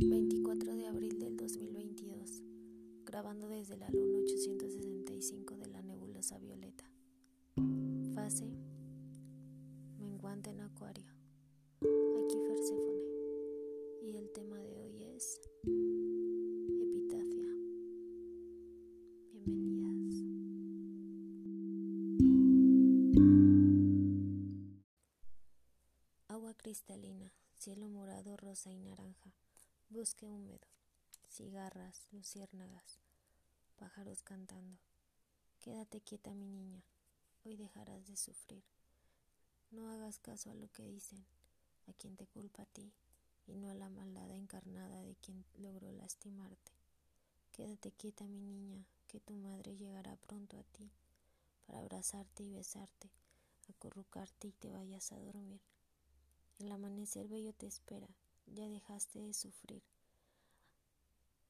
24 de abril del 2022, grabando desde la luna 865 de la nebulosa violeta. Fase menguante en acuario. Aquí Perséfone. Y el tema de hoy es epitafia. Bienvenidas. Agua cristalina, cielo morado, rosa y naranja bosque húmedo, cigarras, luciérnagas, pájaros cantando. Quédate quieta, mi niña, hoy dejarás de sufrir. No hagas caso a lo que dicen, a quien te culpa a ti y no a la maldad encarnada de quien logró lastimarte. Quédate quieta, mi niña, que tu madre llegará pronto a ti para abrazarte y besarte, acurrucarte y te vayas a dormir. El amanecer bello te espera, ya dejaste de sufrir.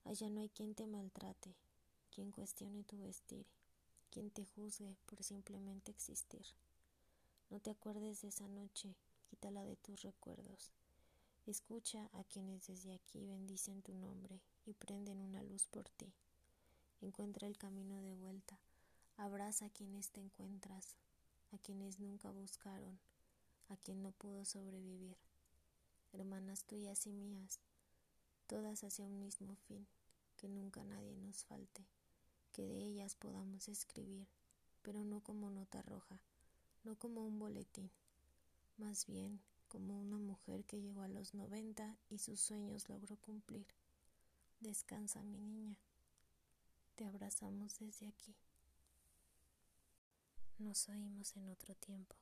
Allá no hay quien te maltrate, quien cuestione tu vestir, quien te juzgue por simplemente existir. No te acuerdes de esa noche, quítala de tus recuerdos. Escucha a quienes desde aquí bendicen tu nombre y prenden una luz por ti. Encuentra el camino de vuelta. Abraza a quienes te encuentras, a quienes nunca buscaron, a quien no pudo sobrevivir. Hermanas tuyas y mías, todas hacia un mismo fin, que nunca nadie nos falte, que de ellas podamos escribir, pero no como nota roja, no como un boletín, más bien como una mujer que llegó a los noventa y sus sueños logró cumplir. Descansa, mi niña. Te abrazamos desde aquí. Nos oímos en otro tiempo.